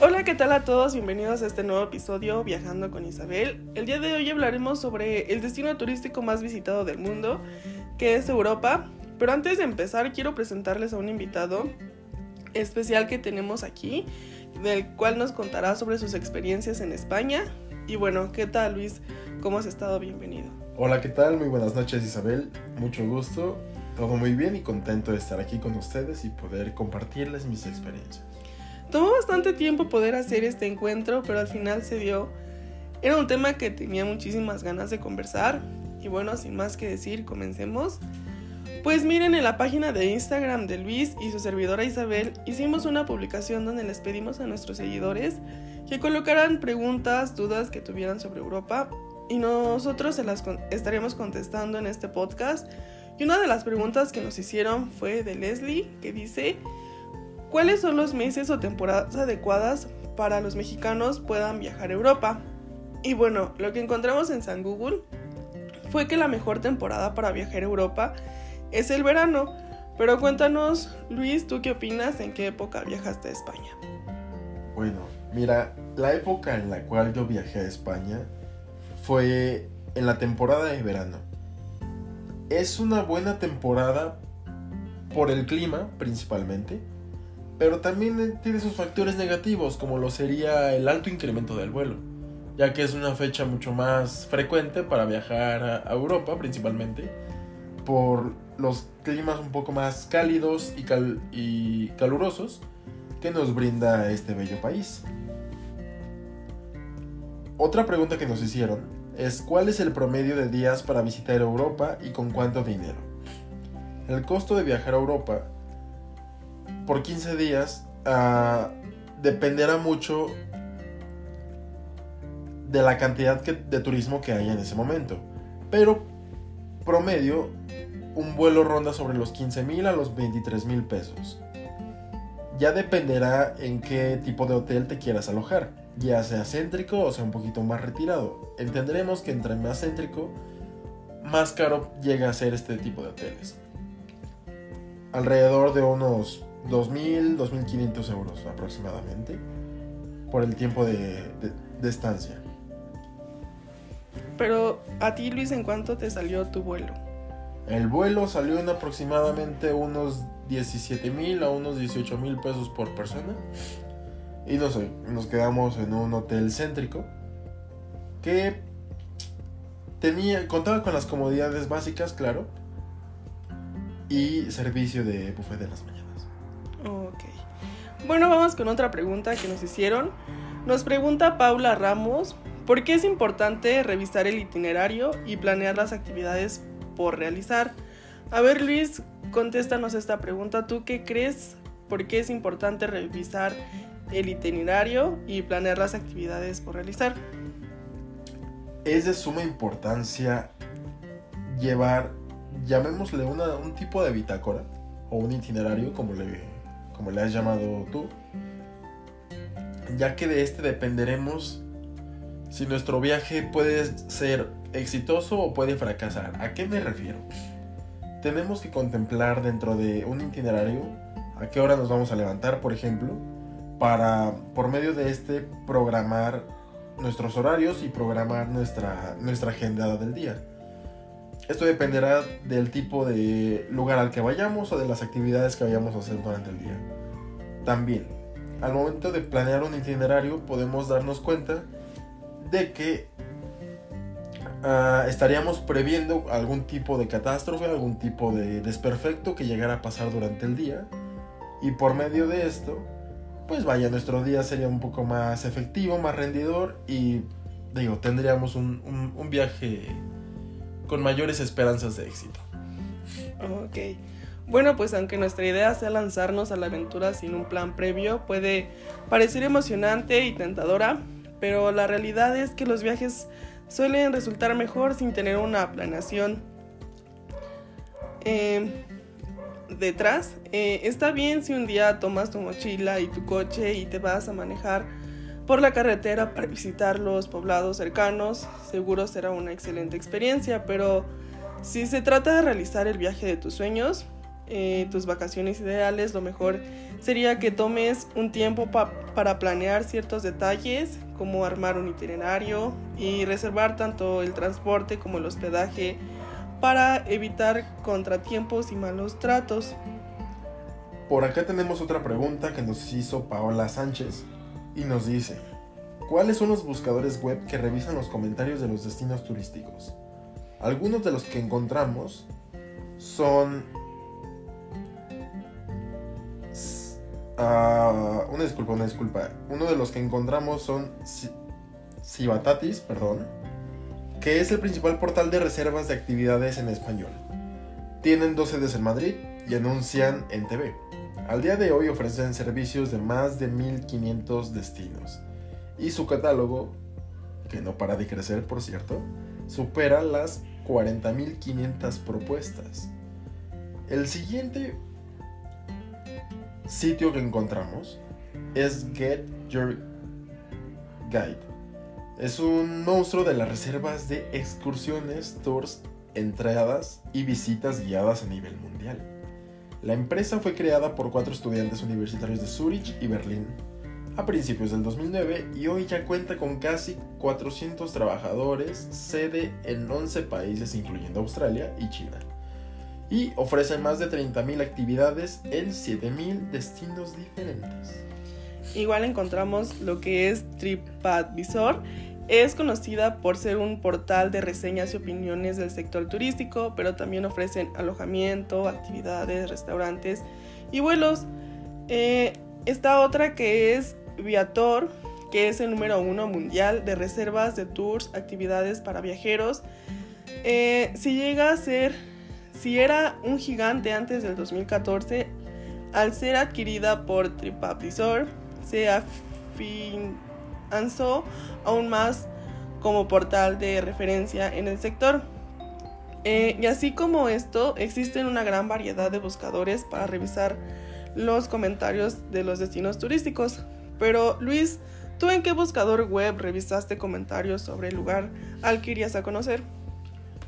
Hola, ¿qué tal a todos? Bienvenidos a este nuevo episodio Viajando con Isabel. El día de hoy hablaremos sobre el destino turístico más visitado del mundo, que es Europa. Pero antes de empezar, quiero presentarles a un invitado especial que tenemos aquí, del cual nos contará sobre sus experiencias en España. Y bueno, ¿qué tal Luis? ¿Cómo has estado? Bienvenido. Hola, ¿qué tal? Muy buenas noches Isabel. Mucho gusto. Todo muy bien y contento de estar aquí con ustedes y poder compartirles mis experiencias. Tomó bastante tiempo poder hacer este encuentro, pero al final se dio. Era un tema que tenía muchísimas ganas de conversar. Y bueno, sin más que decir, comencemos. Pues miren, en la página de Instagram de Luis y su servidora Isabel hicimos una publicación donde les pedimos a nuestros seguidores que colocaran preguntas, dudas que tuvieran sobre Europa y nosotros se las estaremos contestando en este podcast. Y una de las preguntas que nos hicieron fue de Leslie, que dice, ¿Cuáles son los meses o temporadas adecuadas para los mexicanos puedan viajar a Europa? Y bueno, lo que encontramos en San Google fue que la mejor temporada para viajar a Europa es el verano. Pero cuéntanos, Luis, ¿tú qué opinas? ¿En qué época viajaste a España? Bueno, mira, la época en la cual yo viajé a España fue en la temporada de verano. Es una buena temporada por el clima, principalmente pero también tiene sus factores negativos, como lo sería el alto incremento del vuelo, ya que es una fecha mucho más frecuente para viajar a Europa principalmente, por los climas un poco más cálidos y, y calurosos que nos brinda este bello país. Otra pregunta que nos hicieron es ¿cuál es el promedio de días para visitar Europa y con cuánto dinero? El costo de viajar a Europa por 15 días uh, dependerá mucho de la cantidad de turismo que haya en ese momento. Pero promedio, un vuelo ronda sobre los 15 mil a los 23 mil pesos. Ya dependerá en qué tipo de hotel te quieras alojar, ya sea céntrico o sea un poquito más retirado. Entenderemos que entre más céntrico, más caro llega a ser este tipo de hoteles. Alrededor de unos 2.000, 2.500 euros aproximadamente por el tiempo de, estancia. Pero a ti, Luis, ¿en cuánto te salió tu vuelo? El vuelo salió en aproximadamente unos 17 mil a unos 18 mil pesos por persona. Y no sé, nos quedamos en un hotel céntrico que tenía, contaba con las comodidades básicas, claro, y servicio de buffet de las mañanas. Ok. Bueno, vamos con otra pregunta que nos hicieron. Nos pregunta Paula Ramos, ¿por qué es importante revisar el itinerario y planear las actividades por realizar? A ver, Luis, contéstanos esta pregunta. ¿Tú qué crees? ¿Por qué es importante revisar el itinerario y planear las actividades por realizar? Es de suma importancia llevar, llamémosle un tipo de bitácora o un itinerario, como le como le has llamado tú, ya que de este dependeremos si nuestro viaje puede ser exitoso o puede fracasar. ¿A qué me refiero? Tenemos que contemplar dentro de un itinerario a qué hora nos vamos a levantar, por ejemplo, para por medio de este programar nuestros horarios y programar nuestra, nuestra agenda del día. Esto dependerá del tipo de lugar al que vayamos o de las actividades que vayamos a hacer durante el día. También, al momento de planear un itinerario podemos darnos cuenta de que ah, estaríamos previendo algún tipo de catástrofe, algún tipo de desperfecto que llegara a pasar durante el día. Y por medio de esto, pues vaya, nuestro día sería un poco más efectivo, más rendidor y digo, tendríamos un, un viaje con mayores esperanzas de éxito. Ok. Bueno, pues aunque nuestra idea sea lanzarnos a la aventura sin un plan previo, puede parecer emocionante y tentadora, pero la realidad es que los viajes suelen resultar mejor sin tener una planeación em, detrás. Eh, está bien si un día tomas tu mochila y tu coche y te vas a manejar por la carretera para visitar los poblados cercanos. Seguro será una excelente experiencia, pero si se trata de realizar el viaje de tus sueños, eh, tus vacaciones ideales, lo mejor sería que tomes un tiempo para planear ciertos detalles, como armar un itinerario y reservar tanto el transporte como el hospedaje para evitar contratiempos y malos tratos. Por acá tenemos otra pregunta que nos hizo Paola Sánchez y nos dice, ¿cuáles son los buscadores web que revisan los comentarios de los destinos turísticos? Algunos de los que encontramos son... Uh, una disculpa, una disculpa. Uno de los que encontramos son Cibatatis, perdón, que es el principal portal de reservas de actividades en español. Tienen dos sedes en Madrid y anuncian en TV. Al día de hoy ofrecen servicios de más de 1500 destinos y su catálogo, que no para de crecer por cierto, supera las 40.500 propuestas. El siguiente sitio que encontramos es Get Your Guide. Es un monstruo de las reservas de excursiones, tours, entradas y visitas guiadas a nivel mundial. La empresa fue creada por cuatro estudiantes universitarios de Zurich y Berlín a principios del 2009 y hoy ya cuenta con casi 400 trabajadores, sede en 11 países incluyendo Australia y China. Y ofrece más de 30.000 actividades en 7.000 destinos diferentes. Igual encontramos lo que es TripAdvisor. Es conocida por ser un portal de reseñas y opiniones del sector turístico, pero también ofrecen alojamiento, actividades, restaurantes y vuelos. Eh, esta otra que es Viator, que es el número uno mundial de reservas de tours, actividades para viajeros. Eh, si llega a ser, si era un gigante antes del 2014, al ser adquirida por TripAdvisor, se afianzó aún más como portal de referencia en el sector. Eh, y así como esto, existen una gran variedad de buscadores para revisar los comentarios de los destinos turísticos. Pero Luis, ¿tú en qué buscador web revisaste comentarios sobre el lugar al que irías a conocer?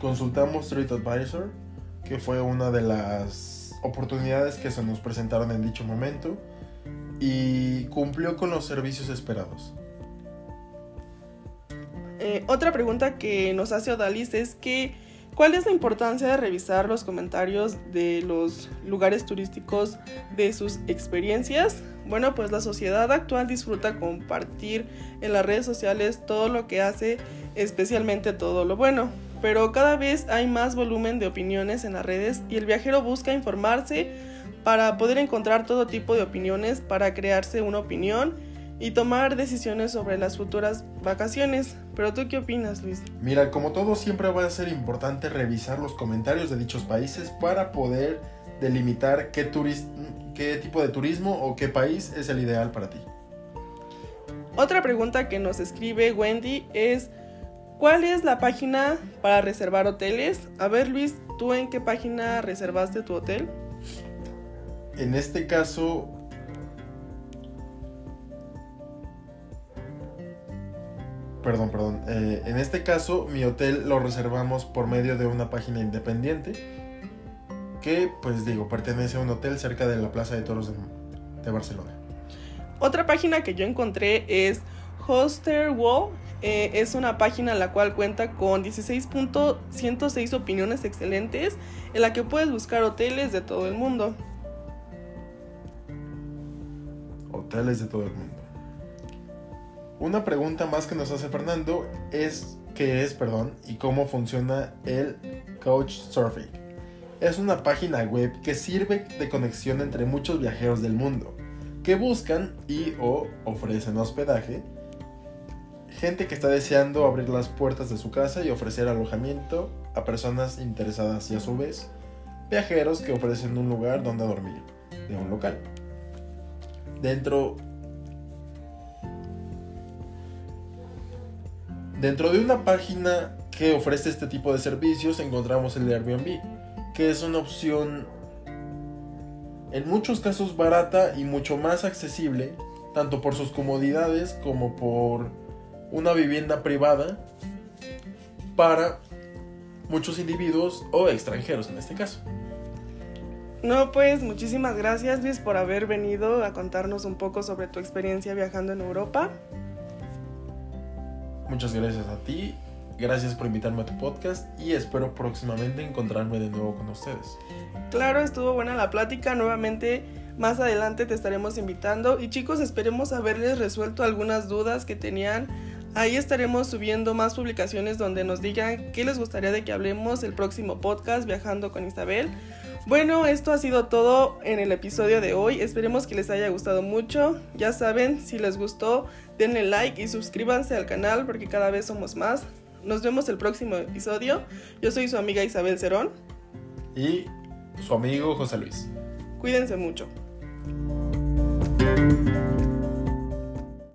Consultamos TripAdvisor, que fue una de las oportunidades que se nos presentaron en dicho momento y cumplió con los servicios esperados. Otra pregunta que nos hace Odalis es que ¿cuál es la importancia de revisar los comentarios de los lugares turísticos de sus experiencias? Bueno, pues la sociedad actual disfruta compartir en las redes sociales todo lo que hace, especialmente todo lo bueno. Pero cada vez hay más volumen de opiniones en las redes y el viajero busca informarse para poder encontrar todo tipo de opiniones para crearse una opinión y tomar decisiones sobre las futuras vacaciones. Pero tú qué opinas, Luis? Mira, como todo siempre va a ser importante revisar los comentarios de dichos países para poder delimitar qué, qué tipo de turismo o qué país es el ideal para ti. Otra pregunta que nos escribe Wendy es, ¿cuál es la página para reservar hoteles? A ver Luis, ¿tú en qué página reservaste tu hotel? En este caso, perdón, perdón. Eh, en este caso, mi hotel lo reservamos por medio de una página independiente que, pues digo, pertenece a un hotel cerca de la Plaza de Toros de, Barcelona. Otra página que yo encontré es Hosterwall. Eh, es una página la cual cuenta con 16.106 opiniones excelentes en la que puedes buscar hoteles de todo el mundo. Hoteles de todo el mundo. Una pregunta más que nos hace Fernando es qué es, perdón, y cómo funciona el Couchsurfing. Es una página web que sirve de conexión entre muchos viajeros del mundo que buscan y o ofrecen hospedaje, gente que está deseando abrir las puertas de su casa y ofrecer alojamiento a personas interesadas y a su vez viajeros que ofrecen un lugar donde dormir de un local. Dentro Dentro de una página que ofrece este tipo de servicios encontramos el de Airbnb, que es una opción en muchos casos barata y mucho más accesible, tanto por sus comodidades como por una vivienda privada para muchos individuos o extranjeros en este caso. No, pues muchísimas gracias Luis por haber venido a contarnos un poco sobre tu experiencia viajando en Europa. Muchas gracias a ti, gracias por invitarme a tu podcast y espero próximamente encontrarme de nuevo con ustedes. Claro, estuvo buena la plática, nuevamente más adelante te estaremos invitando y chicos esperemos haberles resuelto algunas dudas que tenían. Ahí estaremos subiendo más publicaciones donde nos digan qué les gustaría de que hablemos el próximo podcast Viajando con Isabel. Bueno, esto ha sido todo en el episodio de hoy. Esperemos que les haya gustado mucho. Ya saben, si les gustó, denle like y suscríbanse al canal porque cada vez somos más. Nos vemos el próximo episodio. Yo soy su amiga Isabel Cerón. Y su amigo José Luis. Cuídense mucho.